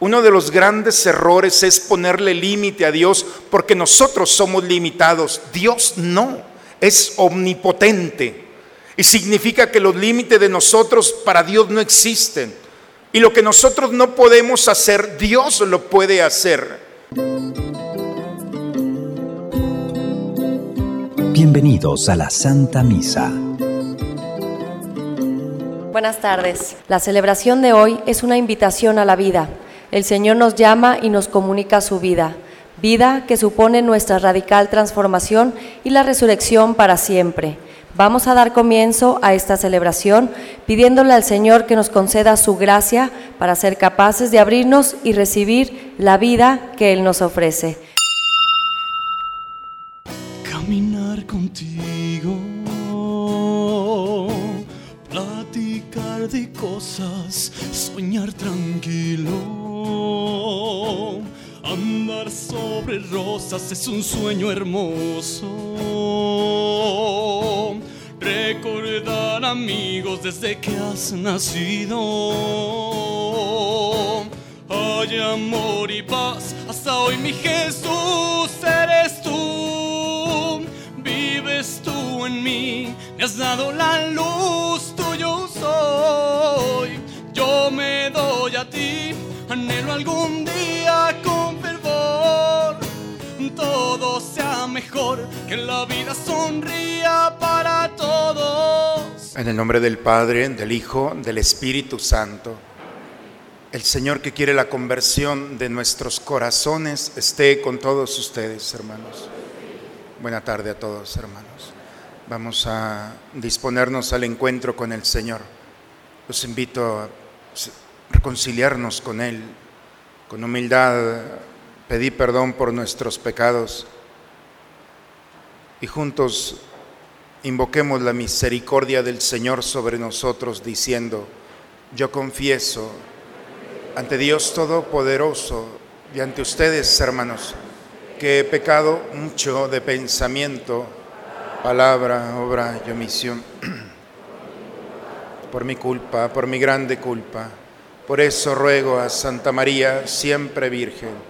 Uno de los grandes errores es ponerle límite a Dios porque nosotros somos limitados. Dios no, es omnipotente. Y significa que los límites de nosotros para Dios no existen. Y lo que nosotros no podemos hacer, Dios lo puede hacer. Bienvenidos a la Santa Misa. Buenas tardes. La celebración de hoy es una invitación a la vida el Señor nos llama y nos comunica su vida, vida que supone nuestra radical transformación y la resurrección para siempre. Vamos a dar comienzo a esta celebración pidiéndole al Señor que nos conceda su gracia para ser capaces de abrirnos y recibir la vida que Él nos ofrece. Caminar contigo, platicar de cosas, soñar sobre rosas es un sueño hermoso. Recordar amigos desde que has nacido. Hay amor y paz, hasta hoy mi Jesús eres tú. Vives tú en mí, me has dado la luz, tuyo soy. Yo me doy a ti Anhelo algún día con todo sea mejor, que la vida para todos. En el nombre del Padre, del Hijo, del Espíritu Santo. El Señor que quiere la conversión de nuestros corazones esté con todos ustedes, hermanos. Buena tarde a todos, hermanos. Vamos a disponernos al encuentro con el Señor. Los invito a reconciliarnos con Él, con humildad, pedir perdón por nuestros pecados y juntos invoquemos la misericordia del Señor sobre nosotros diciendo, yo confieso ante Dios Todopoderoso y ante ustedes, hermanos, que he pecado mucho de pensamiento, palabra, obra y omisión, por mi culpa, por mi grande culpa. Por eso ruego a Santa María, siempre Virgen,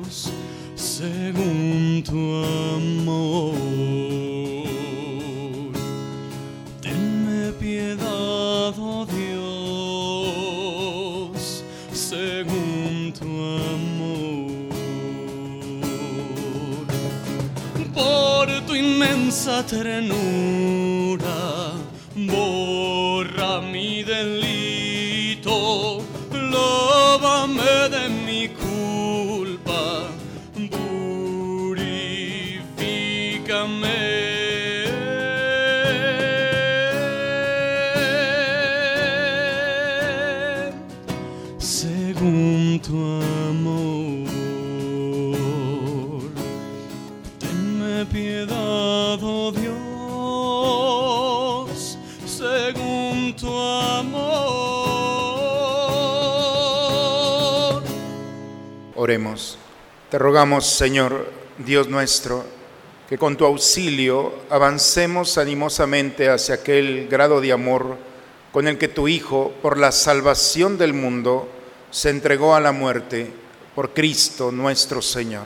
según tu amor. Tenme piedad, oh Dios, según tu amor. Por tu inmensa ternura, borra mi delito lávame de mi Te rogamos, Señor, Dios nuestro, que con tu auxilio avancemos animosamente hacia aquel grado de amor con el que tu Hijo, por la salvación del mundo, se entregó a la muerte por Cristo nuestro Señor.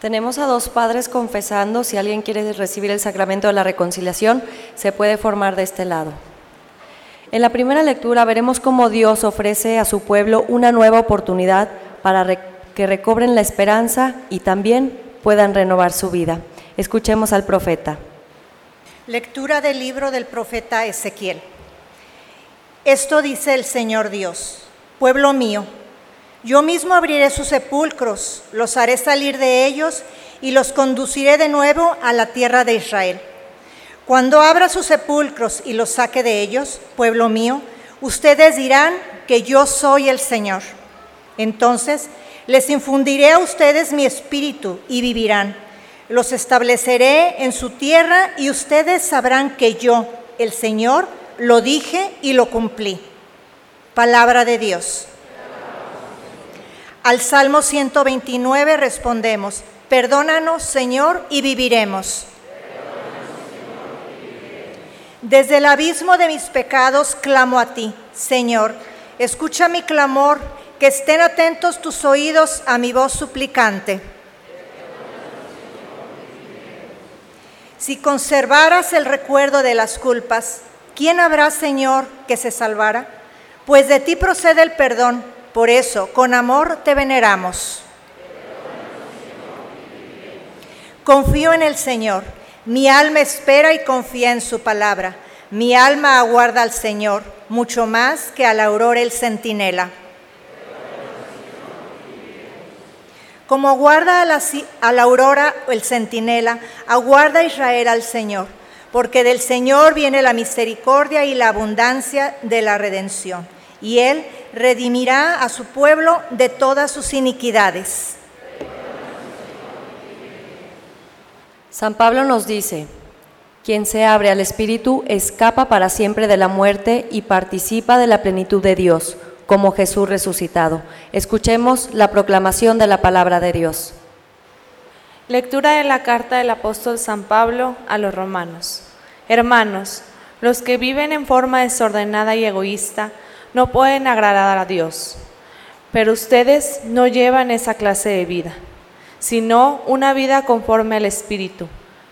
Tenemos a dos padres confesando. Si alguien quiere recibir el sacramento de la reconciliación, se puede formar de este lado. En la primera lectura veremos cómo Dios ofrece a su pueblo una nueva oportunidad para que recobren la esperanza y también puedan renovar su vida. Escuchemos al profeta. Lectura del libro del profeta Ezequiel. Esto dice el Señor Dios, pueblo mío, yo mismo abriré sus sepulcros, los haré salir de ellos y los conduciré de nuevo a la tierra de Israel. Cuando abra sus sepulcros y los saque de ellos, pueblo mío, ustedes dirán que yo soy el Señor. Entonces Les infundiré a ustedes mi espíritu y vivirán. Los estableceré en su tierra y ustedes sabrán que yo, el Señor, lo dije y lo cumplí. Palabra de Dios. Al Salmo 129 respondemos, perdónanos Señor y viviremos. Desde el abismo de mis pecados clamo a ti, Señor. Escucha mi clamor, que estén atentos tus oídos a mi voz suplicante. Si conservaras el recuerdo de las culpas, ¿quién habrá, Señor, que se salvara? Pues de ti procede el perdón, por eso, con amor te veneramos. Confío en el Señor mi alma espera y confía en su palabra. Mi alma aguarda al Señor, mucho más que a la aurora el centinela. Como aguarda a la, a la aurora el centinela, aguarda Israel al Señor, porque del Señor viene la misericordia y la abundancia de la redención, y Él redimirá a su pueblo de todas sus iniquidades. San Pablo nos dice, quien se abre al Espíritu escapa para siempre de la muerte y participa de la plenitud de Dios, como Jesús resucitado. Escuchemos la proclamación de la palabra de Dios. Lectura de la carta del apóstol San Pablo a los romanos. Hermanos, los que viven en forma desordenada y egoísta no pueden agradar a Dios, pero ustedes no llevan esa clase de vida sino una vida conforme al Espíritu,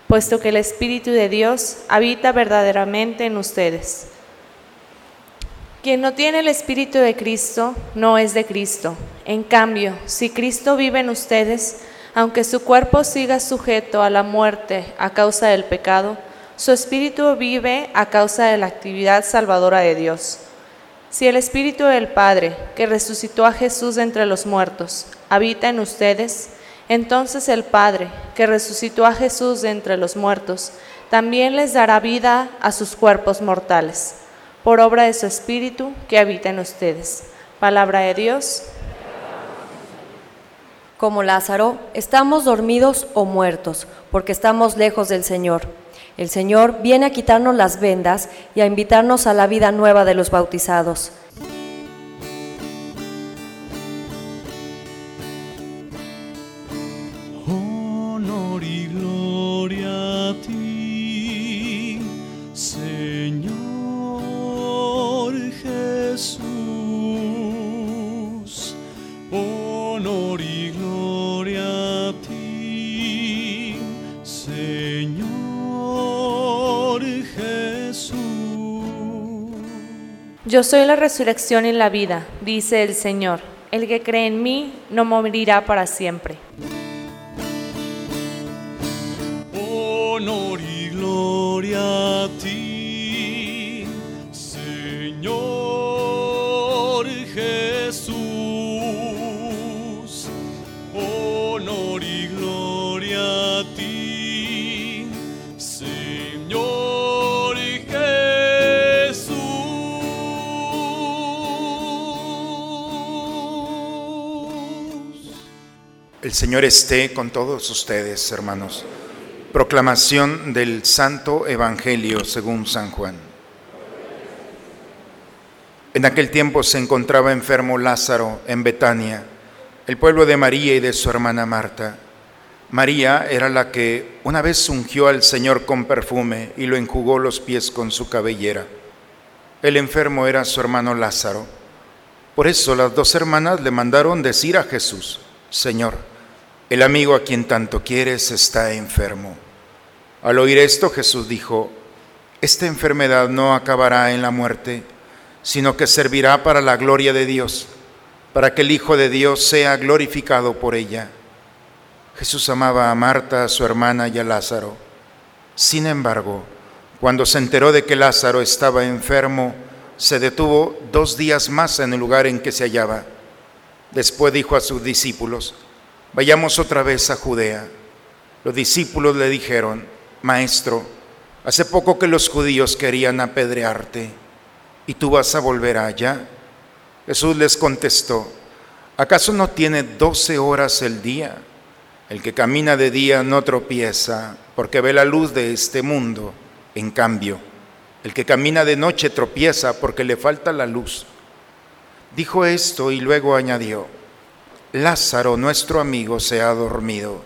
puesto que el Espíritu de Dios habita verdaderamente en ustedes. Quien no tiene el Espíritu de Cristo no es de Cristo. En cambio, si Cristo vive en ustedes, aunque su cuerpo siga sujeto a la muerte a causa del pecado, su espíritu vive a causa de la actividad salvadora de Dios. Si el Espíritu del Padre, que resucitó a Jesús entre los muertos, habita en ustedes, entonces el Padre, que resucitó a Jesús de entre los muertos, también les dará vida a sus cuerpos mortales, por obra de su Espíritu que habita en ustedes. Palabra de Dios. Como Lázaro, estamos dormidos o muertos, porque estamos lejos del Señor. El Señor viene a quitarnos las vendas y a invitarnos a la vida nueva de los bautizados. Yo soy la resurrección y la vida, dice el Señor. El que cree en mí no morirá para siempre. Honor y gloria a ti El Señor esté con todos ustedes, hermanos. Proclamación del Santo Evangelio según San Juan. En aquel tiempo se encontraba enfermo Lázaro en Betania, el pueblo de María y de su hermana Marta. María era la que una vez ungió al Señor con perfume y lo enjugó los pies con su cabellera. El enfermo era su hermano Lázaro. Por eso las dos hermanas le mandaron decir a Jesús, Señor, el amigo a quien tanto quieres está enfermo. Al oír esto Jesús dijo, esta enfermedad no acabará en la muerte, sino que servirá para la gloria de Dios, para que el Hijo de Dios sea glorificado por ella. Jesús amaba a Marta, a su hermana y a Lázaro. Sin embargo, cuando se enteró de que Lázaro estaba enfermo, se detuvo dos días más en el lugar en que se hallaba. Después dijo a sus discípulos, Vayamos otra vez a Judea. Los discípulos le dijeron, Maestro, hace poco que los judíos querían apedrearte, ¿y tú vas a volver allá? Jesús les contestó, ¿Acaso no tiene doce horas el día? El que camina de día no tropieza, porque ve la luz de este mundo. En cambio, el que camina de noche tropieza porque le falta la luz. Dijo esto y luego añadió, Lázaro, nuestro amigo, se ha dormido,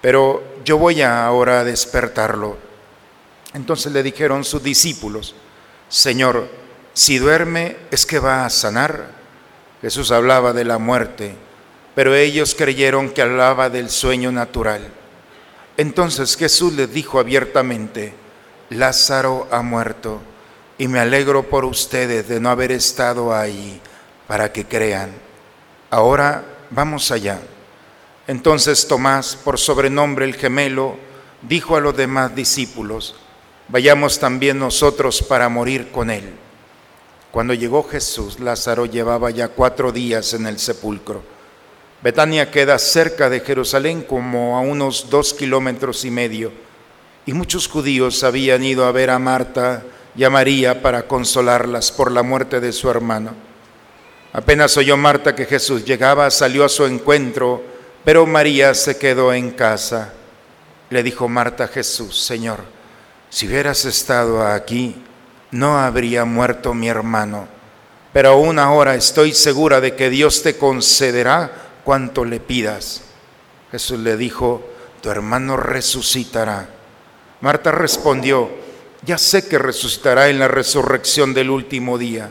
pero yo voy ahora a despertarlo. Entonces le dijeron sus discípulos, Señor, si duerme es que va a sanar. Jesús hablaba de la muerte, pero ellos creyeron que hablaba del sueño natural. Entonces Jesús les dijo abiertamente, Lázaro ha muerto y me alegro por ustedes de no haber estado ahí para que crean. Ahora vamos allá. Entonces Tomás, por sobrenombre el gemelo, dijo a los demás discípulos, vayamos también nosotros para morir con él. Cuando llegó Jesús, Lázaro llevaba ya cuatro días en el sepulcro. Betania queda cerca de Jerusalén como a unos dos kilómetros y medio, y muchos judíos habían ido a ver a Marta y a María para consolarlas por la muerte de su hermano. Apenas oyó Marta que Jesús llegaba, salió a su encuentro, pero María se quedó en casa. Le dijo Marta a Jesús, Señor, si hubieras estado aquí, no habría muerto mi hermano, pero aún ahora estoy segura de que Dios te concederá cuanto le pidas. Jesús le dijo, tu hermano resucitará. Marta respondió, ya sé que resucitará en la resurrección del último día.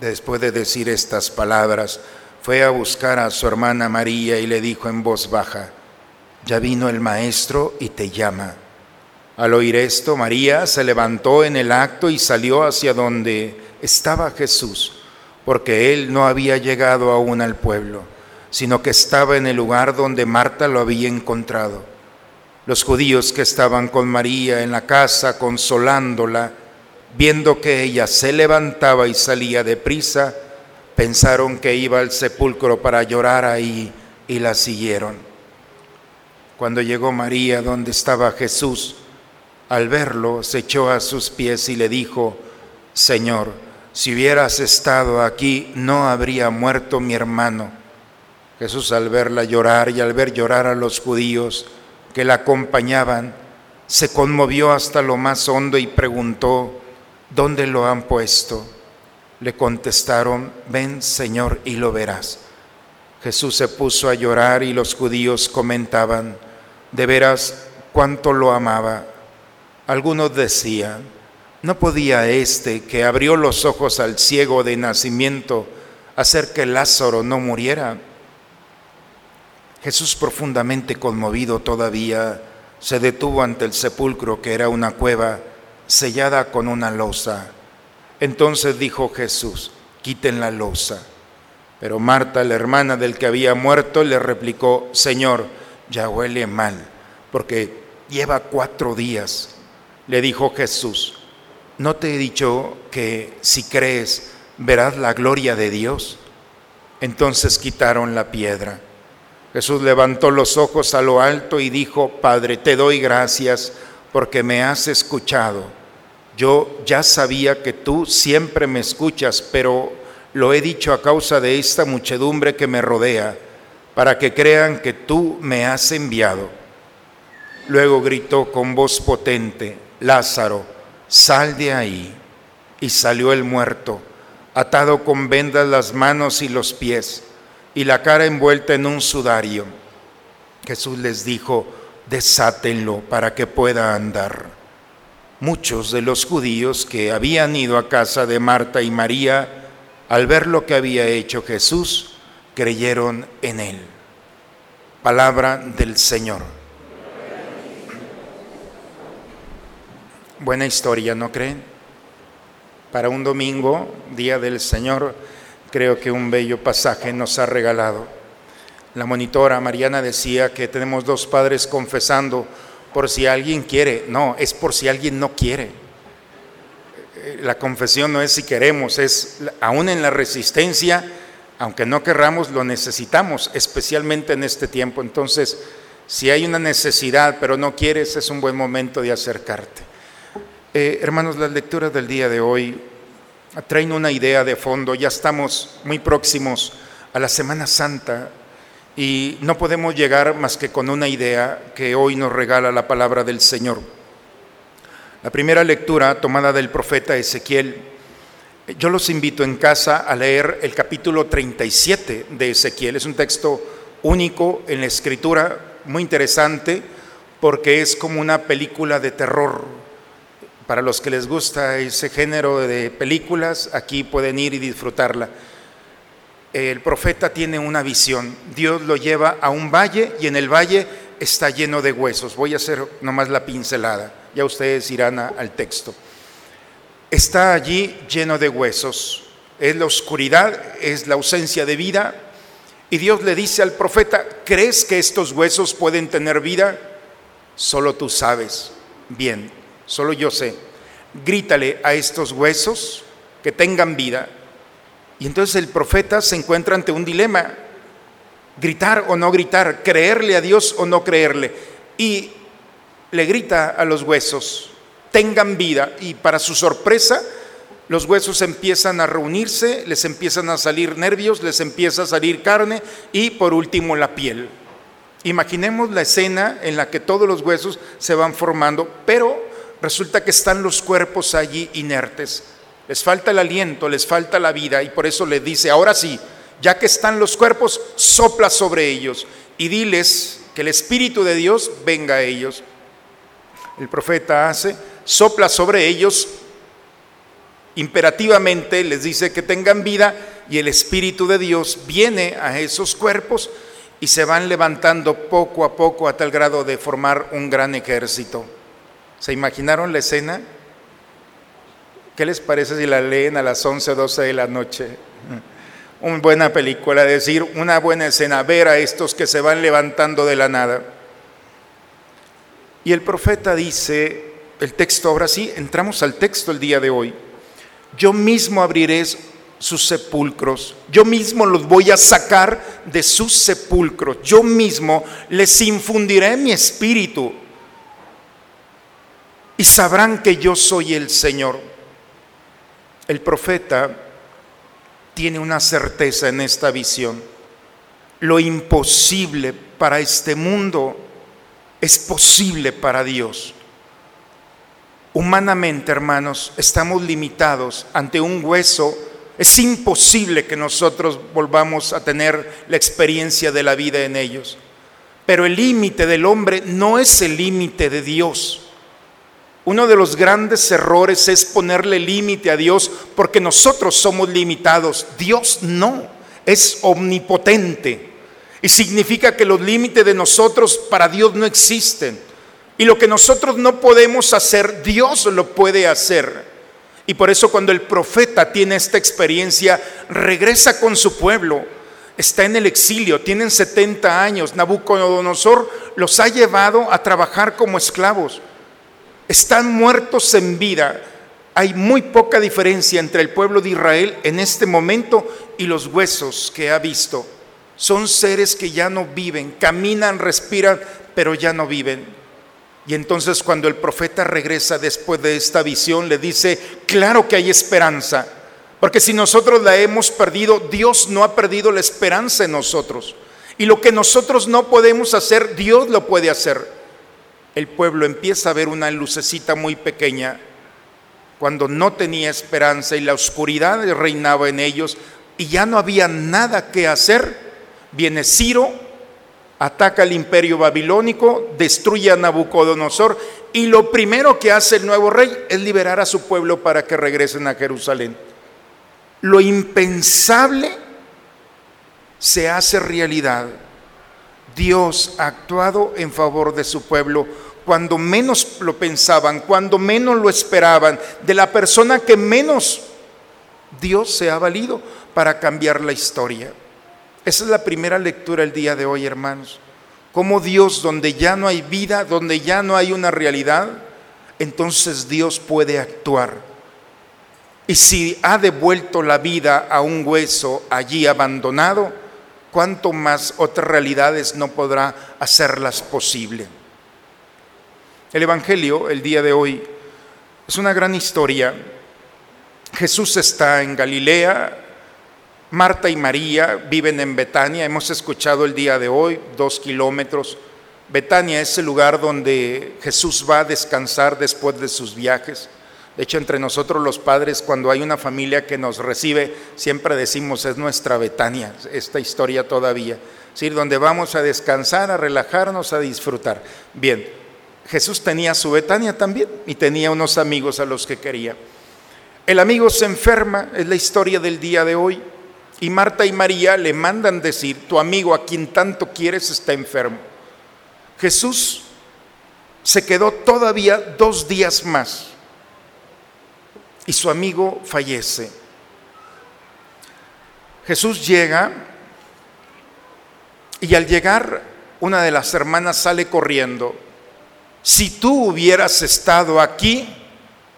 Después de decir estas palabras, fue a buscar a su hermana María y le dijo en voz baja, ya vino el maestro y te llama. Al oír esto, María se levantó en el acto y salió hacia donde estaba Jesús, porque él no había llegado aún al pueblo, sino que estaba en el lugar donde Marta lo había encontrado. Los judíos que estaban con María en la casa consolándola, viendo que ella se levantaba y salía deprisa, pensaron que iba al sepulcro para llorar ahí y la siguieron. Cuando llegó María donde estaba Jesús, al verlo se echó a sus pies y le dijo, Señor, si hubieras estado aquí no habría muerto mi hermano. Jesús al verla llorar y al ver llorar a los judíos que la acompañaban, se conmovió hasta lo más hondo y preguntó, ¿dónde lo han puesto? Le contestaron, ven Señor y lo verás. Jesús se puso a llorar y los judíos comentaban, de veras cuánto lo amaba. Algunos decían, ¿no podía este que abrió los ojos al ciego de nacimiento hacer que Lázaro no muriera? Jesús profundamente conmovido todavía se detuvo ante el sepulcro que era una cueva sellada con una losa. Entonces dijo Jesús, quiten la losa. Pero Marta, la hermana del que había muerto, le replicó, Señor, ya huele mal, porque lleva cuatro días. Le dijo Jesús, ¿no te he dicho que si crees verás la gloria de Dios? Entonces quitaron la piedra. Jesús levantó los ojos a lo alto y dijo, Padre, te doy gracias porque me has escuchado yo ya sabía que tú siempre me escuchas, pero lo he dicho a causa de esta muchedumbre que me rodea, para que crean que tú me has enviado. Luego gritó con voz potente, Lázaro, sal de ahí. Y salió el muerto, atado con vendas las manos y los pies, y la cara envuelta en un sudario. Jesús les dijo, desátenlo para que pueda andar. Muchos de los judíos que habían ido a casa de Marta y María, al ver lo que había hecho Jesús, creyeron en él. Palabra del Señor. Buena historia, ¿no creen? Para un domingo, día del Señor, creo que un bello pasaje nos ha regalado. La monitora Mariana decía que tenemos dos padres confesando por si alguien quiere. No, es por si alguien no quiere. La confesión no es si queremos, es aún en la resistencia, aunque no querramos, lo necesitamos, especialmente en este tiempo. Entonces, si hay una necesidad pero no quieres, es un buen momento de acercarte. Eh, hermanos, las lecturas del día de hoy traen una idea de fondo. Ya estamos muy próximos a la Semana Santa y no podemos llegar más que con una idea que hoy nos regala la palabra del Señor. La primera lectura tomada del profeta Ezequiel, yo los invito en casa a leer el capítulo 37 de Ezequiel. Es un texto único en la escritura, muy interesante, porque es como una película de terror. Para los que les gusta ese género de películas, aquí pueden ir y disfrutarla el profeta tiene una visión. Dios lo lleva a un valle y en el valle está lleno de huesos. Voy a hacer nomás la pincelada, ya ustedes irán al texto. Está allí lleno de huesos. Es la oscuridad, es la ausencia de vida. Y Dios le dice al profeta, ¿crees que estos huesos pueden tener vida? Solo tú sabes. Bien, solo yo sé. Grítale a estos huesos que tengan vida y entonces el profeta se encuentra ante un dilema, gritar o no gritar, creerle a Dios o no creerle. Y le grita a los huesos, tengan vida. Y para su sorpresa, los huesos empiezan a reunirse, les empiezan a salir nervios, les empieza a salir carne y por último la piel. Imaginemos la escena en la que todos los huesos se van formando, pero resulta que están los cuerpos allí inertes les falta el aliento, les falta la vida y por eso le dice, ahora sí, ya que están los cuerpos, sopla sobre ellos y diles que el Espíritu de Dios venga a ellos. El profeta hace, sopla sobre ellos, imperativamente les dice que tengan vida y el Espíritu de Dios viene a esos cuerpos y se van levantando poco a poco a tal grado de formar un gran ejército. ¿Se imaginaron la escena? ¿Qué les parece si la leen a las 11 o 12 de la noche? Una buena película, decir, una buena escena, ver a estos que se van levantando de la nada. Y el profeta dice, el texto, ahora sí, entramos al texto el día de hoy. Yo mismo abriré sus sepulcros, yo mismo los voy a sacar de sus sepulcros, yo mismo les infundiré mi espíritu y sabrán que yo soy el Señor. El profeta tiene una certeza en esta visión. Lo imposible para este mundo es posible para Dios. Humanamente, hermanos, estamos limitados ante un hueso. Es imposible que nosotros volvamos a tener la experiencia de la vida en ellos. Pero el límite del hombre no es el límite de Dios. Uno de los grandes errores es ponerle límite a Dios porque nosotros somos limitados. Dios no, es omnipotente. Y significa que los límites de nosotros para Dios no existen. Y lo que nosotros no podemos hacer, Dios lo puede hacer. Y por eso cuando el profeta tiene esta experiencia, regresa con su pueblo, está en el exilio, tienen 70 años, Nabucodonosor los ha llevado a trabajar como esclavos están muertos en vida. Hay muy poca diferencia entre el pueblo de Israel en este momento y los huesos que ha visto. Son seres que ya no viven, caminan, respiran, pero ya no viven. Y entonces cuando el profeta regresa después de esta visión, le dice, claro que hay esperanza, porque si nosotros la hemos perdido, Dios no ha perdido la esperanza en nosotros. Y lo que nosotros no podemos hacer, Dios lo puede hacer el pueblo empieza a ver una lucecita muy pequeña cuando no tenía esperanza y la oscuridad reinaba en ellos y ya no había nada que hacer, viene Ciro, ataca al imperio babilónico, destruye a Nabucodonosor y lo primero que hace el nuevo rey es liberar a su pueblo para que regresen a Jerusalén. Lo impensable se hace realidad. Dios ha actuado en favor de su pueblo cuando menos lo pensaban, cuando menos lo esperaban, de la persona que menos Dios se ha valido para cambiar la historia. Esa es la primera lectura el día de hoy, hermanos. Como Dios, donde ya no hay vida, donde ya no hay una realidad, entonces Dios puede actuar. Y si ha devuelto la vida a un hueso allí abandonado, ¿cuánto más otras realidades no podrá hacerlas posible? El Evangelio, el día de hoy, es una gran historia. Jesús está en Galilea, Marta y María viven en Betania, hemos escuchado el día de hoy, dos kilómetros. Betania es el lugar donde Jesús va a descansar después de sus viajes. De hecho, entre nosotros los padres, cuando hay una familia que nos recibe, siempre decimos, es nuestra Betania, esta historia todavía. Es decir, donde vamos a descansar, a relajarnos, a disfrutar. Bien, Jesús tenía su Betania también y tenía unos amigos a los que quería. El amigo se enferma, es la historia del día de hoy. Y Marta y María le mandan decir, tu amigo a quien tanto quieres está enfermo. Jesús se quedó todavía dos días más y su amigo fallece. Jesús llega y al llegar una de las hermanas sale corriendo. Si tú hubieras estado aquí,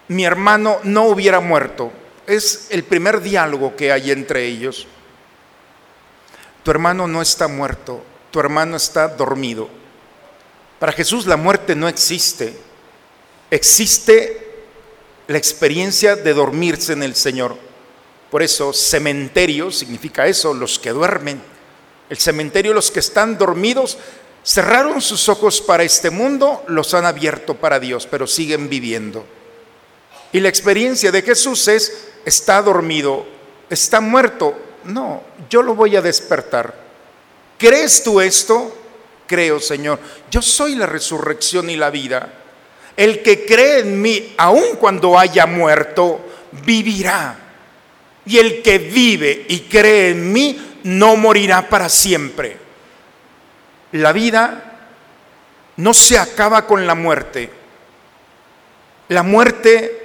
mi hermano no hubiera muerto. Es el primer diálogo que hay entre ellos. Tu hermano no está muerto, tu hermano está dormido. Para Jesús la muerte no existe. Existe la experiencia de dormirse en el Señor. Por eso cementerio significa eso, los que duermen. El cementerio, los que están dormidos, cerraron sus ojos para este mundo, los han abierto para Dios, pero siguen viviendo. Y la experiencia de Jesús es, está dormido, está muerto, no, yo lo voy a despertar. ¿Crees tú esto? Creo, Señor. Yo soy la resurrección y la vida. El que cree en mí, aun cuando haya muerto, vivirá. Y el que vive y cree en mí, no morirá para siempre. La vida no se acaba con la muerte. La muerte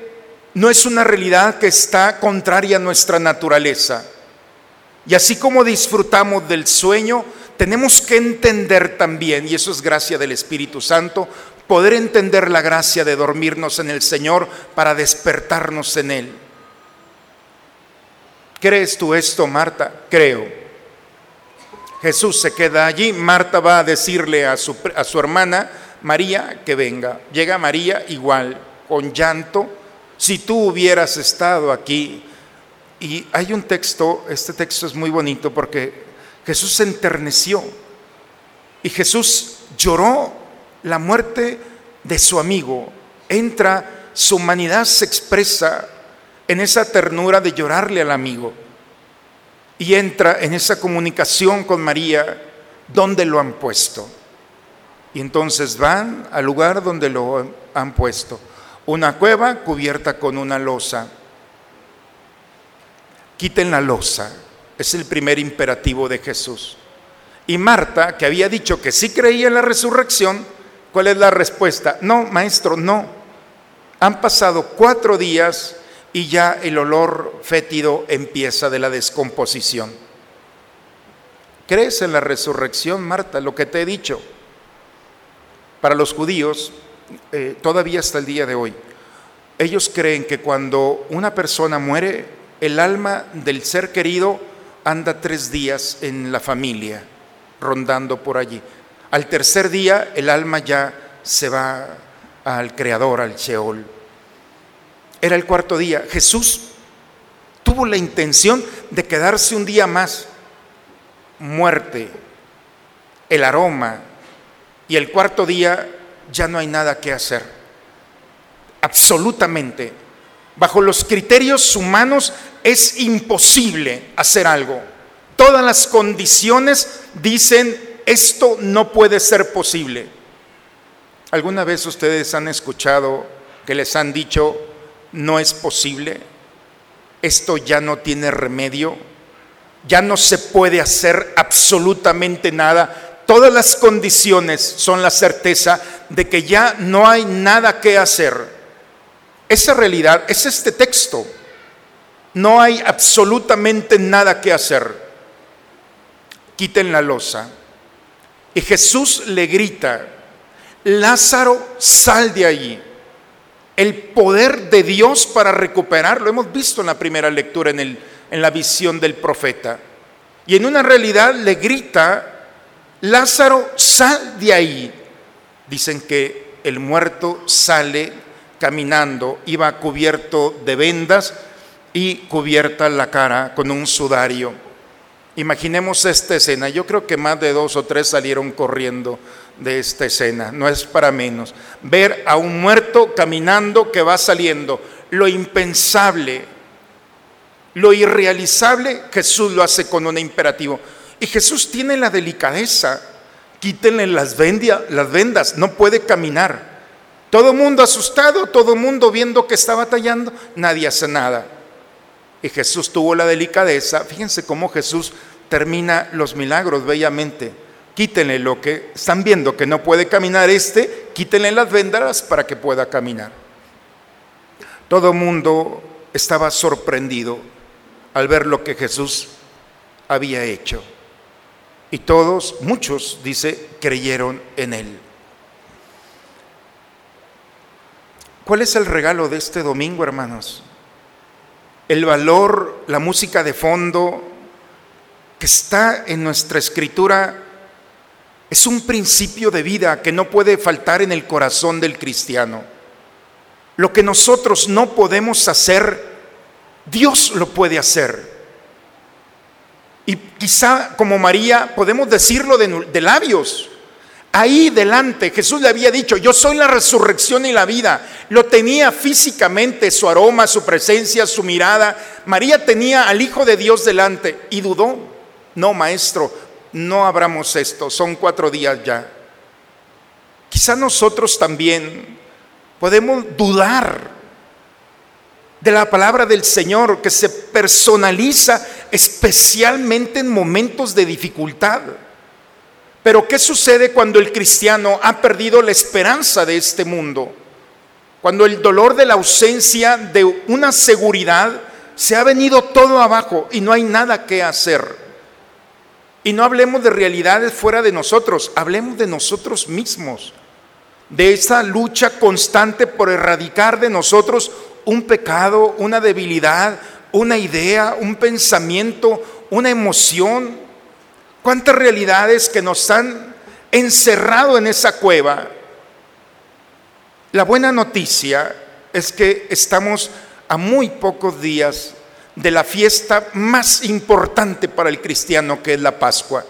no es una realidad que está contraria a nuestra naturaleza. Y así como disfrutamos del sueño, tenemos que entender también, y eso es gracia del Espíritu Santo, poder entender la gracia de dormirnos en el Señor para despertarnos en Él. ¿Crees tú esto, Marta? Creo. Jesús se queda allí, Marta va a decirle a su, a su hermana María que venga. Llega María igual, con llanto. Si tú hubieras estado aquí, y hay un texto, este texto es muy bonito porque Jesús se enterneció y Jesús lloró la muerte de su amigo. Entra, su humanidad se expresa en esa ternura de llorarle al amigo y entra en esa comunicación con María donde lo han puesto. Y entonces van al lugar donde lo han puesto, una cueva cubierta con una losa quiten la losa. Es el primer imperativo de Jesús. Y Marta, que había dicho que sí creía en la resurrección, ¿cuál es la respuesta? No, maestro, no. Han pasado cuatro días y ya el olor fétido empieza de la descomposición. ¿Crees en la resurrección, Marta? Lo que te he dicho. Para los judíos, eh, todavía hasta el día de hoy, ellos creen que cuando una persona muere, el alma del ser querido anda tres días en la familia, rondando por allí. Al tercer día el alma ya se va al Creador, al Sheol. Era el cuarto día. Jesús tuvo la intención de quedarse un día más. Muerte, el aroma, y el cuarto día ya no hay nada que hacer. Absolutamente Bajo los criterios humanos es imposible hacer algo. Todas las condiciones dicen esto no puede ser posible. ¿Alguna vez ustedes han escuchado que les han dicho no es posible? Esto ya no tiene remedio. Ya no se puede hacer absolutamente nada. Todas las condiciones son la certeza de que ya no hay nada que hacer. Esa realidad es este texto. No hay absolutamente nada que hacer. quiten la losa. Y Jesús le grita, Lázaro, sal de allí. El poder de Dios para recuperarlo, hemos visto en la primera lectura en, el, en la visión del profeta. Y en una realidad le grita, Lázaro, sal de ahí. Dicen que el muerto sale caminando, iba cubierto de vendas y cubierta la cara con un sudario. Imaginemos esta escena. Yo creo que más de dos o tres salieron corriendo de esta escena. No es para menos. Ver a un muerto caminando que va saliendo. Lo impensable, lo irrealizable, Jesús lo hace con un imperativo. Y Jesús tiene la delicadeza. Quítenle las, las vendas. No puede caminar. Todo mundo asustado, todo mundo viendo que está batallando. Nadie hace nada. Y Jesús tuvo la delicadeza. Fíjense cómo Jesús termina los milagros bellamente. Quítenle lo que están viendo que no puede caminar este, quítenle las vendas para que pueda caminar. Todo mundo estaba sorprendido al ver lo que Jesús había hecho. Y todos, muchos, dice, creyeron en él. ¿Cuál es el regalo de este domingo, hermanos? El valor, la música de fondo, que está en nuestra escritura es un principio de vida que no puede faltar en el corazón del cristiano. Lo que nosotros no podemos hacer, Dios lo puede hacer. Y quizá como María podemos decirlo de, labios. Ahí delante Jesús le había dicho, yo soy la resurrección y la vida. Lo tenía físicamente, su aroma, su presencia, su mirada. María tenía al Hijo de Dios delante y dudó no, maestro, no abramos esto, son cuatro días ya. Quizá nosotros también podemos dudar de la palabra del Señor que se personaliza especialmente en momentos de dificultad. Pero ¿qué sucede cuando el cristiano ha perdido la esperanza de este mundo? Cuando el dolor de la ausencia de una seguridad se ha venido todo abajo y no hay nada que hacer. Y no hablemos de realidades fuera de nosotros, hablemos de nosotros mismos, de esa lucha constante por erradicar de nosotros un pecado, una debilidad, una idea, un pensamiento, una emoción. ¿Cuántas realidades que nos han encerrado en esa cueva? La buena noticia es que estamos a muy pocos días de la fiesta más importante para el cristiano, que es la Pascua.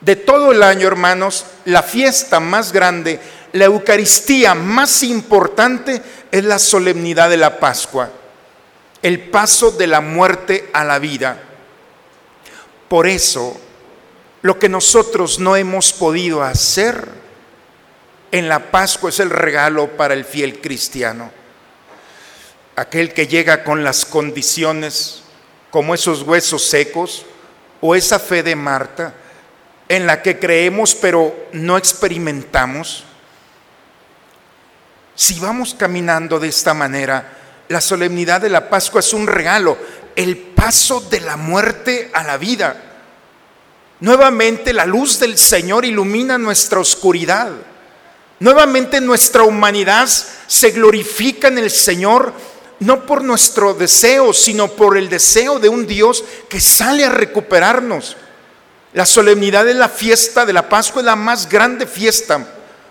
De todo el año, hermanos, la fiesta más grande, la Eucaristía más importante es la solemnidad de la Pascua, el paso de la muerte a la vida. Por eso, lo que nosotros no hemos podido hacer en la Pascua es el regalo para el fiel cristiano aquel que llega con las condiciones como esos huesos secos o esa fe de Marta en la que creemos pero no experimentamos. Si vamos caminando de esta manera, la solemnidad de la Pascua es un regalo, el paso de la muerte a la vida. Nuevamente la luz del Señor ilumina nuestra oscuridad. Nuevamente nuestra humanidad se glorifica en el Señor no por nuestro deseo, sino por el deseo de un Dios que sale a recuperarnos. La solemnidad de la fiesta de la Pascua es la más grande fiesta,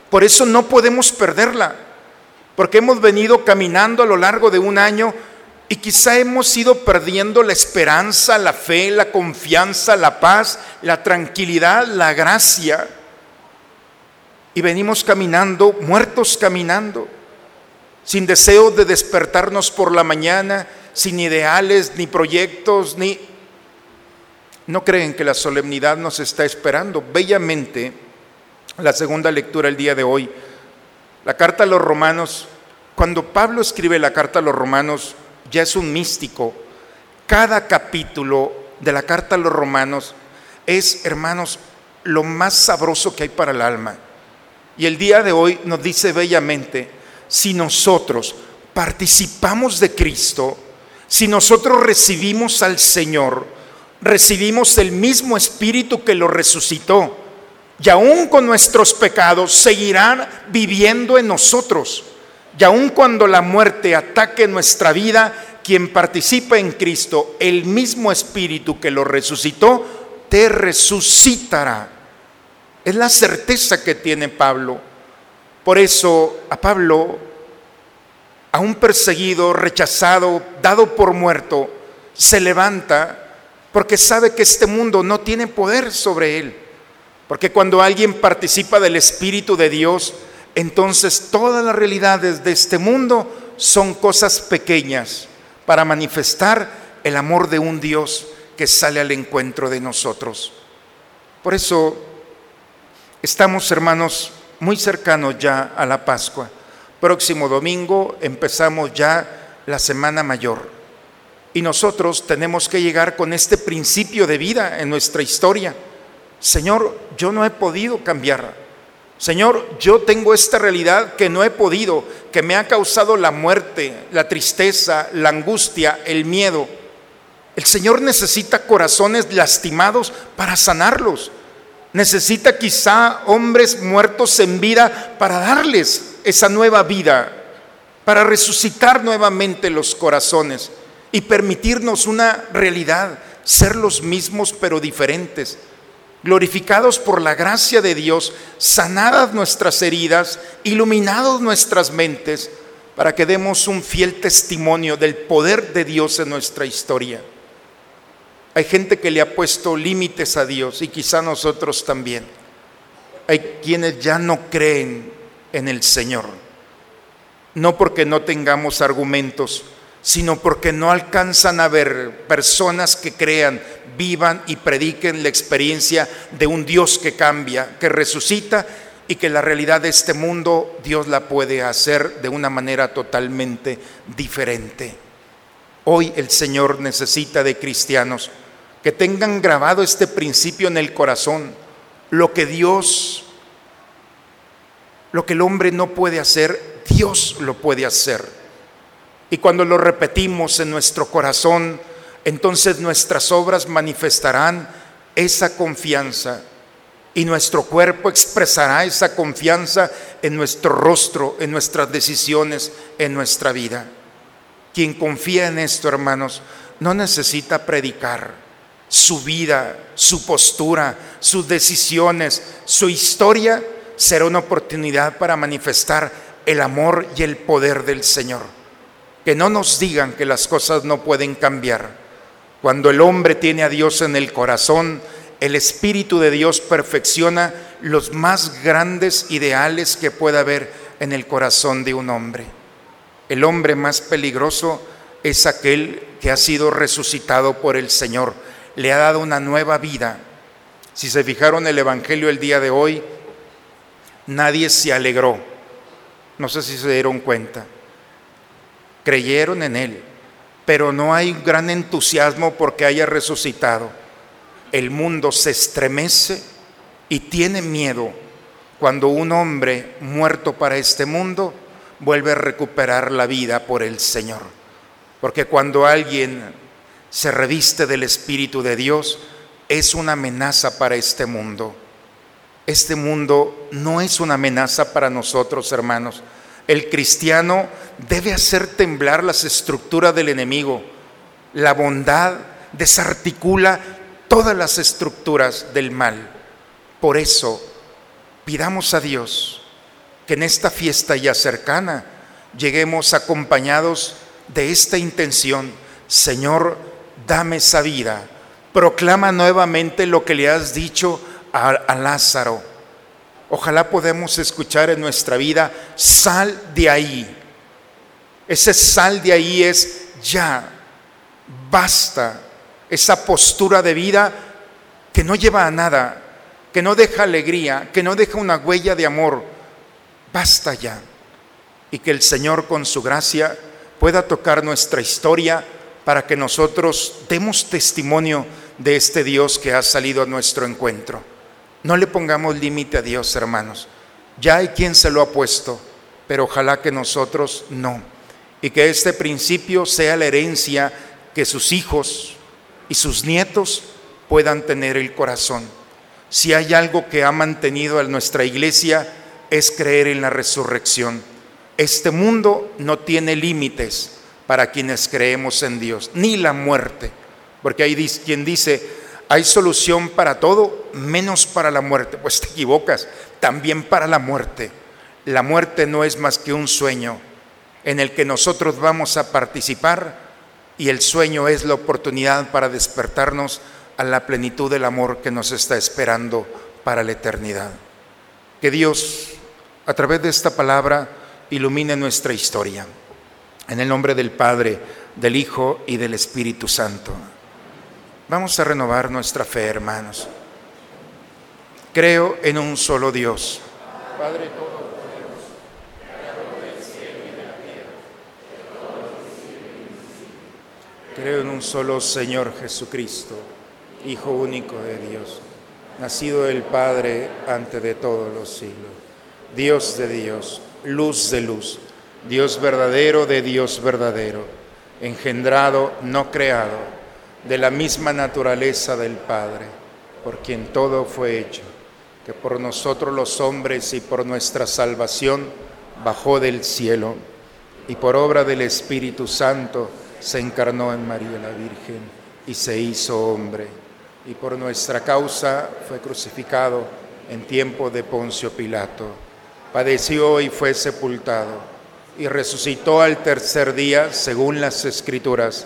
por eso no podemos perderla, porque hemos venido caminando a lo largo de un año y quizá hemos ido perdiendo la esperanza, la fe, la confianza, la paz, la tranquilidad, la gracia. Y venimos caminando, muertos caminando sin deseo de despertarnos por la mañana, sin ideales, ni proyectos, ni... No creen que la solemnidad nos está esperando. Bellamente, la segunda lectura el día de hoy, la carta a los romanos, cuando Pablo escribe la carta a los romanos, ya es un místico. Cada capítulo de la carta a los romanos es, hermanos, lo más sabroso que hay para el alma. Y el día de hoy nos dice bellamente, si nosotros participamos de Cristo, si nosotros recibimos al Señor, recibimos el mismo espíritu que lo resucitó y aún con nuestros pecados seguirán viviendo en nosotros. Y aun cuando la muerte ataque nuestra vida, quien participa en Cristo, el mismo espíritu que lo resucitó, te resucitará. Es la certeza que tiene Pablo. Por eso a Pablo, a un perseguido, rechazado, dado por muerto, se levanta porque sabe que este mundo no tiene poder sobre él. Porque cuando alguien participa del Espíritu de Dios, entonces todas las realidades de este mundo son cosas pequeñas para manifestar el amor de un Dios que sale al encuentro de nosotros. Por eso estamos, hermanos, muy cercanos ya a la Pascua. Próximo domingo empezamos ya la Semana Mayor. Y nosotros tenemos que llegar con este principio de vida en nuestra historia. Señor, yo no he podido cambiar. Señor, yo tengo esta realidad que no he podido, que me ha causado la muerte, la tristeza, la angustia, el miedo. El Señor necesita corazones lastimados para sanarlos. Necesita quizá hombres muertos en vida para darles esa nueva vida, para resucitar nuevamente los corazones y permitirnos una realidad, ser los mismos pero diferentes glorificados por la gracia de Dios, sanadas nuestras heridas, iluminados nuestras mentes, para que demos un fiel testimonio del poder de Dios en nuestra historia. Hay gente que le ha puesto límites a Dios y quizá nosotros también. Hay quienes ya no creen en el Señor, no porque no tengamos argumentos, sino porque no alcanzan a ver personas que crean, vivan y prediquen la experiencia de un Dios que cambia, que resucita y que la realidad de este mundo Dios la puede hacer de una manera totalmente diferente. Hoy el Señor necesita de cristianos que tengan grabado este principio en el corazón. Lo que Dios, lo que el hombre no puede hacer, Dios lo puede hacer. Y cuando lo repetimos en nuestro corazón, entonces nuestras obras manifestarán esa confianza y nuestro cuerpo expresará esa confianza en nuestro rostro, en nuestras decisiones, en nuestra vida. Quien confía en esto, hermanos, no necesita predicar. Su vida, su postura, sus decisiones, su historia será una oportunidad para manifestar el amor y el poder del Señor que no nos digan que las cosas no pueden cambiar. Cuando el hombre tiene a Dios en el corazón, el Espíritu de Dios perfecciona los más grandes ideales que pueda haber en el corazón de un hombre. El hombre más peligroso es aquel que ha sido resucitado por el Señor, le ha dado una nueva vida. Si se fijaron el Evangelio el día de hoy, nadie se alegró. No sé si se dieron cuenta creyeron en Él, pero no hay gran entusiasmo porque haya resucitado. El mundo se estremece y tiene miedo cuando un hombre muerto para este mundo vuelve a recuperar la vida por el Señor. Porque cuando alguien se reviste del Espíritu de Dios, es una amenaza para este mundo. Este mundo no es una amenaza para nosotros, hermanos. El cristiano debe hacer temblar las estructuras del enemigo. La bondad desarticula todas las estructuras del mal. Por eso, pidamos a Dios que en esta fiesta ya cercana lleguemos acompañados de esta intención. Señor, dame esa vida. Proclama nuevamente lo que le has dicho a, a Lázaro. Ojalá podamos escuchar en nuestra vida, sal de ahí ese sal de ahí es ya, basta. Esa postura de vida que no lleva a nada, que no deja alegría, que no deja una huella de amor. Basta ya. Y que el Señor con su gracia pueda tocar nuestra historia para que nosotros demos testimonio de este Dios que ha salido a nuestro encuentro. No le pongamos límite a Dios, hermanos. Ya hay quien se lo ha puesto, pero ojalá que nosotros no y que este principio sea la herencia que sus hijos y sus nietos puedan tener el corazón. Si hay algo que ha mantenido a nuestra iglesia es creer en la resurrección. Este mundo no tiene límites para quienes creemos en Dios, ni la muerte, porque hay quien dice, hay solución para todo menos para la muerte. Pues te equivocas, también para la muerte. La muerte no es más que un sueño en el que nosotros vamos a participar y el sueño es la oportunidad para despertarnos a la plenitud del amor que nos está esperando para la eternidad. Que Dios, a través de esta palabra, ilumine nuestra historia. En el nombre del Padre, del Hijo y del Espíritu Santo. Vamos a renovar nuestra fe, hermanos. Creo en un solo Dios. Padre Creo en un solo Señor Jesucristo, Hijo único de Dios, nacido del Padre antes de todos los siglos, Dios de Dios, luz de luz, Dios verdadero de Dios verdadero, engendrado, no creado, de la misma naturaleza del Padre, por quien todo fue hecho, que por nosotros los hombres y por nuestra salvación bajó del cielo, y por obra del Espíritu Santo, se encarnó en María la Virgen y se hizo hombre, y por nuestra causa fue crucificado en tiempo de Poncio Pilato. Padeció y fue sepultado, y resucitó al tercer día, según las Escrituras,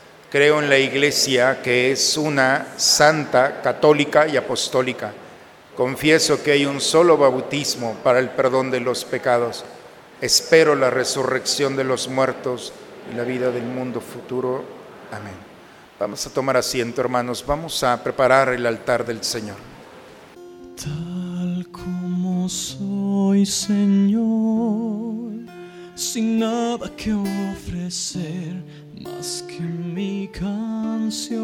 Creo en la Iglesia que es una santa, católica y apostólica. Confieso que hay un solo bautismo para el perdón de los pecados. Espero la resurrección de los muertos y la vida del mundo futuro. Amén. Vamos a tomar asiento, hermanos. Vamos a preparar el altar del Señor. Tal como soy, Señor, sin nada que ofrecer más que mi canción.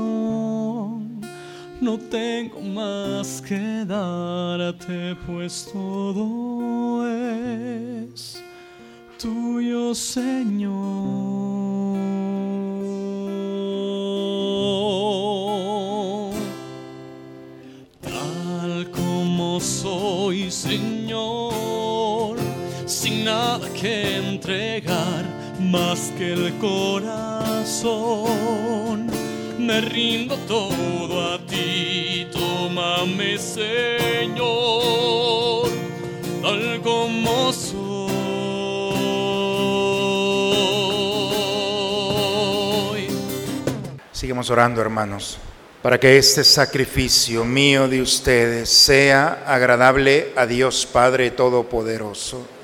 No tengo más que darte, pues todo es tuyo, Señor. Tal como soy, Señor, sin nada que entregar más que el corazón. Me rindo todo a ti, tómame, Señor, tal como soy. Seguimos orando, hermanos, para que este sacrificio mío de ustedes sea agradable a Dios Padre Todopoderoso.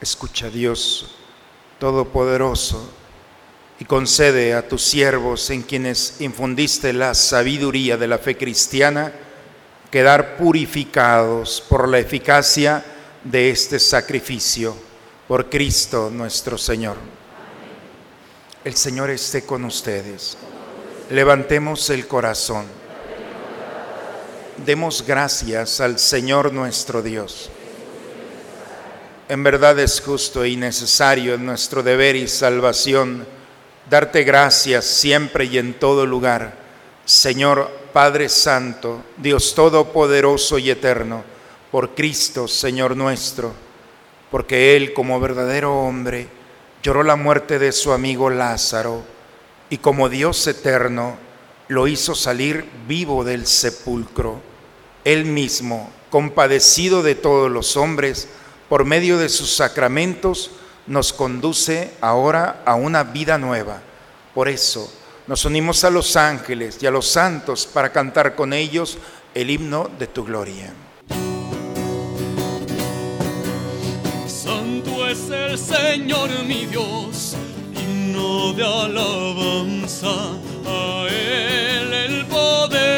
Escucha Dios Todopoderoso y concede a tus siervos en quienes infundiste la sabiduría de la fe cristiana, quedar purificados por la eficacia de este sacrificio, por Cristo nuestro Señor. El Señor esté con ustedes. Levantemos el corazón. Demos gracias al Señor nuestro Dios. En verdad es justo y necesario en nuestro deber y salvación darte gracias siempre y en todo lugar, Señor Padre Santo, Dios Todopoderoso y Eterno, por Cristo, Señor nuestro, porque Él como verdadero hombre lloró la muerte de su amigo Lázaro y como Dios eterno lo hizo salir vivo del sepulcro. Él mismo, compadecido de todos los hombres, por medio de sus sacramentos, nos conduce ahora a una vida nueva. Por eso, nos unimos a los ángeles y a los santos para cantar con ellos el himno de tu gloria. Santo es el Señor mi Dios, y digno de alabanza, a Él el poder,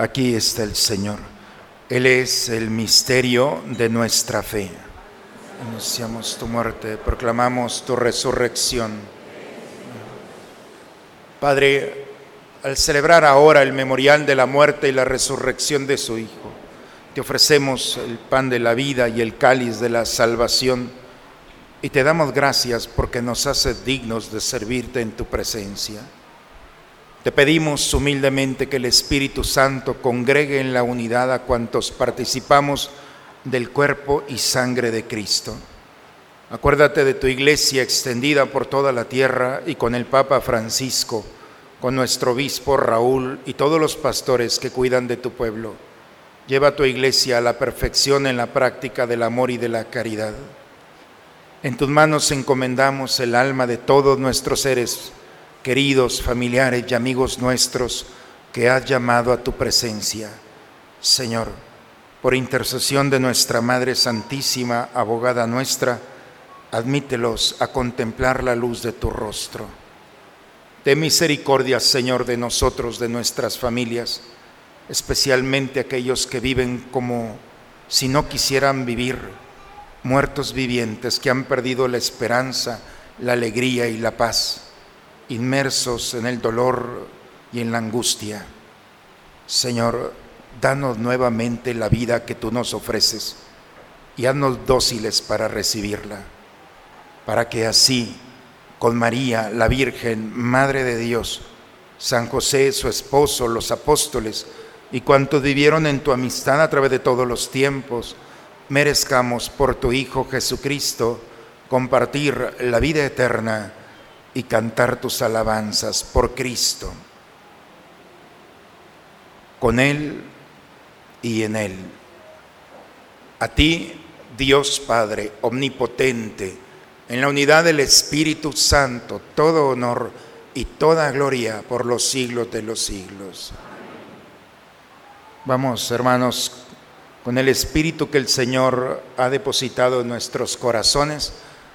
Aquí está el Señor. Él es el misterio de nuestra fe. Anunciamos tu muerte, proclamamos tu resurrección. Padre, al celebrar ahora el memorial de la muerte y la resurrección de su Hijo, te ofrecemos el pan de la vida y el cáliz de la salvación y te damos gracias porque nos haces dignos de servirte en tu presencia. Te pedimos humildemente que el Espíritu Santo congregue en la unidad a cuantos participamos del cuerpo y sangre de Cristo. Acuérdate de tu iglesia extendida por toda la tierra y con el Papa Francisco, con nuestro obispo Raúl y todos los pastores que cuidan de tu pueblo. Lleva tu iglesia a la perfección en la práctica del amor y de la caridad. En tus manos encomendamos el alma de todos nuestros seres queridos familiares y amigos nuestros que has llamado a tu presencia. Señor, por intercesión de nuestra Madre Santísima, abogada nuestra, admítelos a contemplar la luz de tu rostro. Ten misericordia, Señor, de nosotros, de nuestras familias, especialmente aquellos que viven como si no quisieran vivir, muertos vivientes que han perdido la esperanza, la alegría y la paz inmersos en el dolor y en la angustia. Señor, danos nuevamente la vida que tú nos ofreces y haznos dóciles para recibirla, para que así, con María, la Virgen, Madre de Dios, San José, su esposo, los apóstoles y cuantos vivieron en tu amistad a través de todos los tiempos, merezcamos por tu Hijo Jesucristo compartir la vida eterna y cantar tus alabanzas por Cristo, con Él y en Él. A ti, Dios Padre Omnipotente, en la unidad del Espíritu Santo, todo honor y toda gloria por los siglos de los siglos. Vamos, hermanos, con el Espíritu que el Señor ha depositado en nuestros corazones,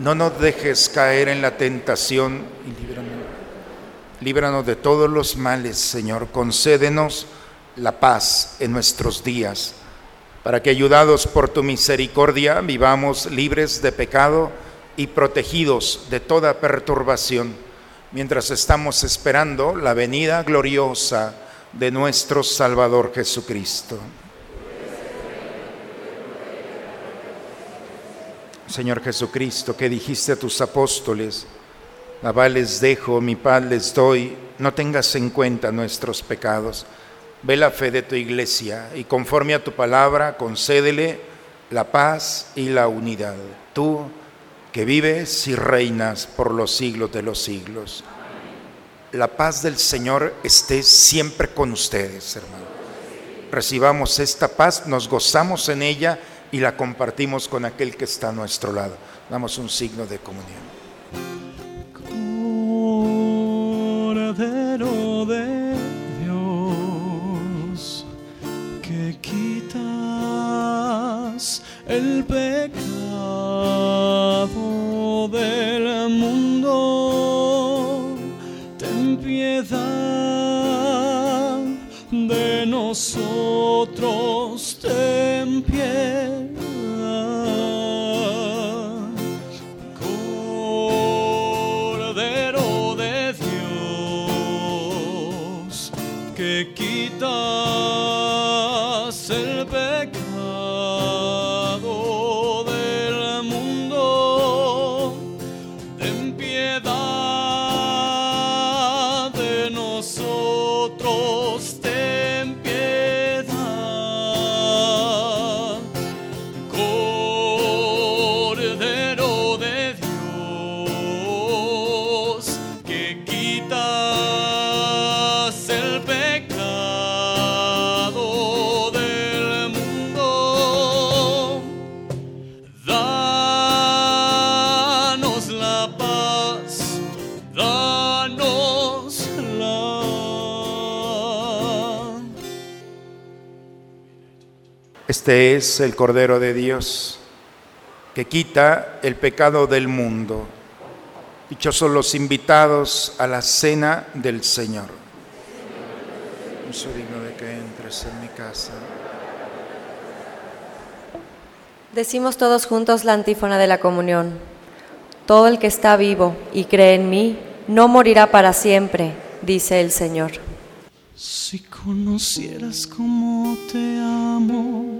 No nos dejes caer en la tentación y líbranos. Líbranos de todos los males, Señor. Concédenos la paz en nuestros días, para que ayudados por tu misericordia vivamos libres de pecado y protegidos de toda perturbación, mientras estamos esperando la venida gloriosa de nuestro Salvador Jesucristo. Señor Jesucristo, que dijiste a tus apóstoles, la paz les dejo, mi paz les doy, no tengas en cuenta nuestros pecados. Ve la fe de tu iglesia y conforme a tu palabra concédele la paz y la unidad. Tú que vives y reinas por los siglos de los siglos. La paz del Señor esté siempre con ustedes, hermano. Recibamos esta paz, nos gozamos en ella y la compartimos con aquel que está a nuestro lado. Damos un signo de comunión. Cordero de Dios, que quitas el pecado del mundo, ten piedad de nosotros, Este es el Cordero de Dios que quita el pecado del mundo. Dichosos los invitados a la cena del Señor. No soy digno de que entres en mi casa. Decimos todos juntos la antífona de la comunión. Todo el que está vivo y cree en mí no morirá para siempre, dice el Señor. Si conocieras cómo te amo,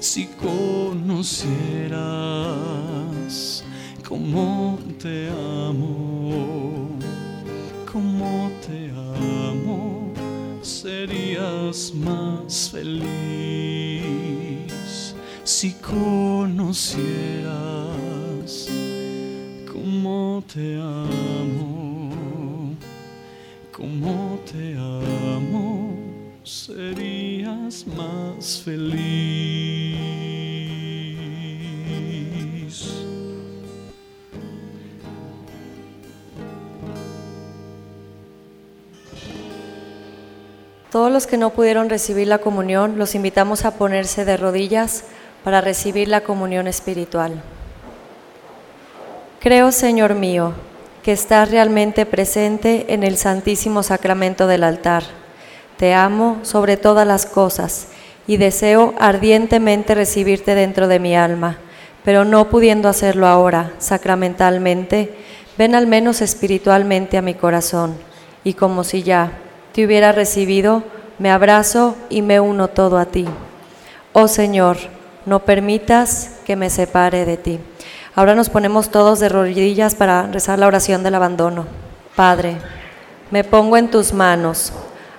Si conocieras cómo te amo, cómo te amo, serías más feliz. Si conocieras cómo te amo, cómo te amo, serías más feliz. Todos los que no pudieron recibir la comunión, los invitamos a ponerse de rodillas para recibir la comunión espiritual. Creo, Señor mío, que estás realmente presente en el Santísimo Sacramento del altar. Te amo sobre todas las cosas y deseo ardientemente recibirte dentro de mi alma, pero no pudiendo hacerlo ahora sacramentalmente, ven al menos espiritualmente a mi corazón y como si ya te hubiera recibido, me abrazo y me uno todo a ti. Oh Señor, no permitas que me separe de ti. Ahora nos ponemos todos de rodillas para rezar la oración del abandono. Padre, me pongo en tus manos,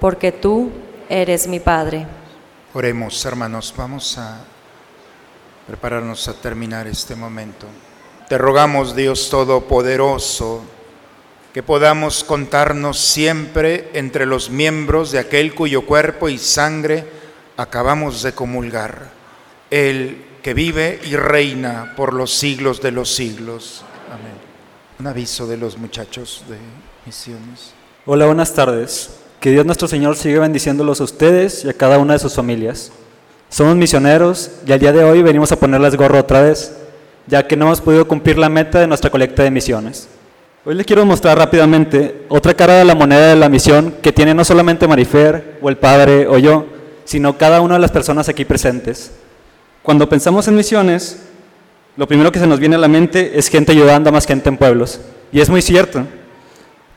porque tú eres mi Padre. Oremos, hermanos, vamos a prepararnos a terminar este momento. Te rogamos, Dios Todopoderoso, que podamos contarnos siempre entre los miembros de aquel cuyo cuerpo y sangre acabamos de comulgar, el que vive y reina por los siglos de los siglos. Amén. Un aviso de los muchachos de misiones. Hola, buenas tardes. Que Dios nuestro Señor siga bendiciéndolos a ustedes y a cada una de sus familias. Somos misioneros y al día de hoy venimos a ponerles gorro otra vez, ya que no hemos podido cumplir la meta de nuestra colecta de misiones. Hoy les quiero mostrar rápidamente otra cara de la moneda de la misión que tiene no solamente Marifer o el Padre o yo, sino cada una de las personas aquí presentes. Cuando pensamos en misiones, lo primero que se nos viene a la mente es gente ayudando a más gente en pueblos. Y es muy cierto.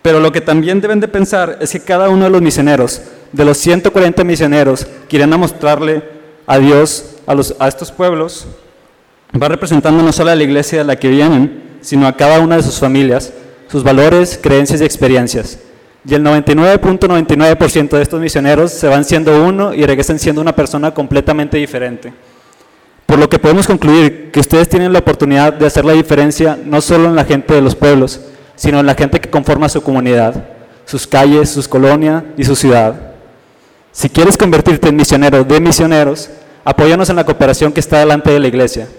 Pero lo que también deben de pensar es que cada uno de los misioneros, de los 140 misioneros que irán a mostrarle a Dios a, estos pueblos, va representando no solo a la iglesia de la que vienen, sino a cada una de sus familias, sus valores, creencias y experiencias. Y el 99.99% de estos misioneros se van siendo uno y regresan siendo una persona completamente diferente. Por lo que podemos concluir que ustedes tienen la oportunidad de hacer la diferencia no solo en la gente de los pueblos, sino en la gente que conforma su comunidad, sus calles, sus colonias y su ciudad. Si quieres convertirte en misionero de misioneros, apóyanos en la cooperación que está delante de la iglesia,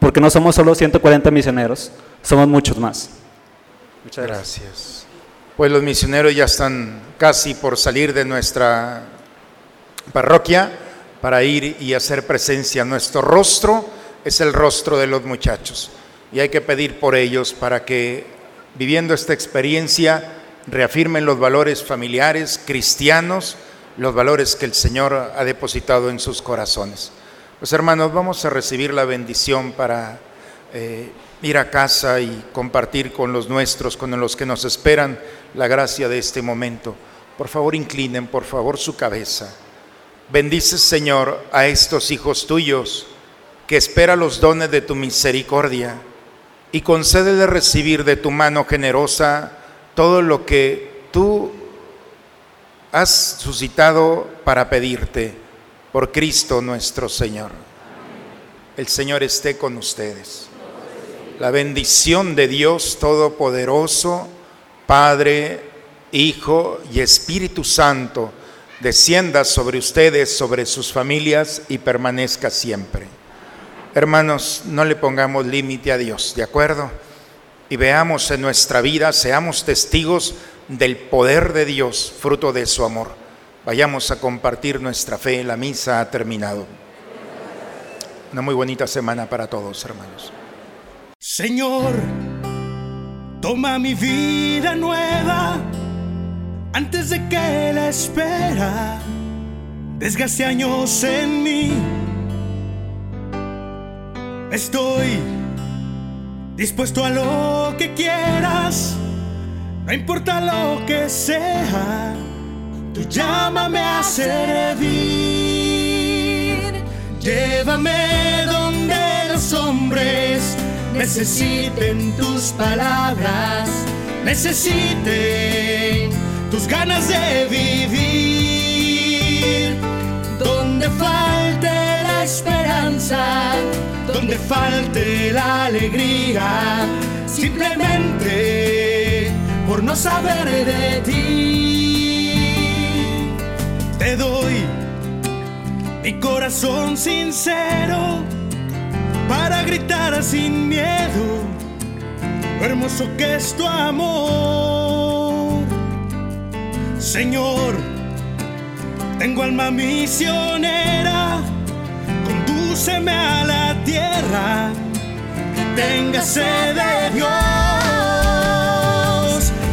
porque no somos solo 140 misioneros, somos muchos más. Muchas gracias. Pues los misioneros ya están casi por salir de nuestra parroquia para ir y hacer presencia. Nuestro rostro es el rostro de los muchachos y hay que pedir por ellos para que viviendo esta experiencia reafirmen los valores familiares, cristianos, los valores que el Señor ha depositado en sus corazones. Pues hermanos, vamos a recibir la bendición para eh, ir a casa y compartir con los nuestros, con los que nos esperan, la gracia de este momento. Por favor, inclinen, por favor, su cabeza. Bendice, Señor, a estos hijos tuyos que espera los dones de tu misericordia y concédele recibir de tu mano generosa todo lo que tú has suscitado para pedirte por Cristo nuestro Señor. El Señor esté con ustedes. La bendición de Dios Todopoderoso, Padre, Hijo y Espíritu Santo, descienda sobre ustedes, sobre sus familias y permanezca siempre. Hermanos, no le pongamos límite a Dios, ¿de acuerdo? Y veamos en nuestra vida, seamos testigos del poder de Dios, fruto de su amor. Vayamos a compartir nuestra fe, la misa ha terminado. Una muy bonita semana para todos, hermanos. Señor, toma mi vida nueva antes de que la espera desgaste años en mí. Estoy dispuesto a lo que quieras, no importa lo que sea, tú llámame a servir. Llévame donde los hombres necesiten tus palabras, necesiten tus ganas de vivir. Donde falte la esperanza, donde falte la alegría, simplemente por no saber de ti. Te doy mi corazón sincero para gritar sin miedo lo hermoso que es tu amor. Señor, tengo alma misionera, condúceme a la tierra sed de Dios.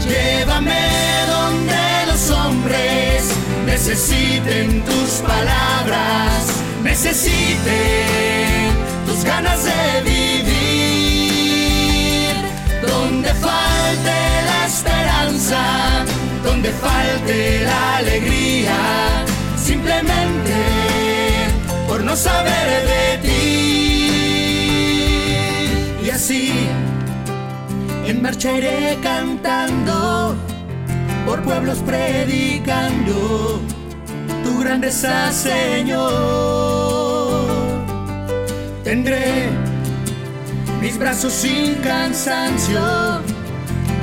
Llévame donde los hombres necesiten tus palabras, necesiten tus ganas de vivir. Donde falte la esperanza, donde falte la alegría, simplemente no saber de ti. Y así en marcha iré cantando, por pueblos predicando tu grandeza, Señor. Tendré mis brazos sin cansancio,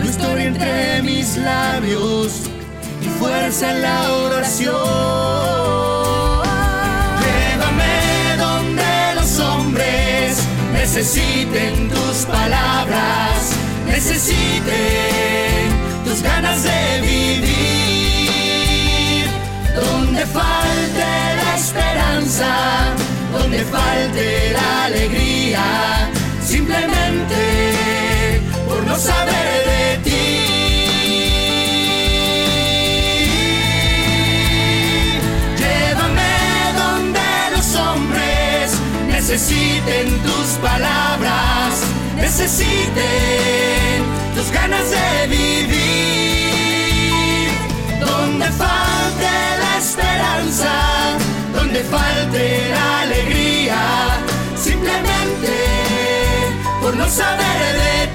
tu historia entre mis labios y fuerza en la oración. Necesiten tus palabras, necesiten tus ganas de vivir. Donde falte la esperanza, donde falte la alegría, simplemente por no saber de ti. Necesiten tus palabras, necesiten tus ganas de vivir. Donde falte la esperanza, donde falte la alegría, simplemente por no saber de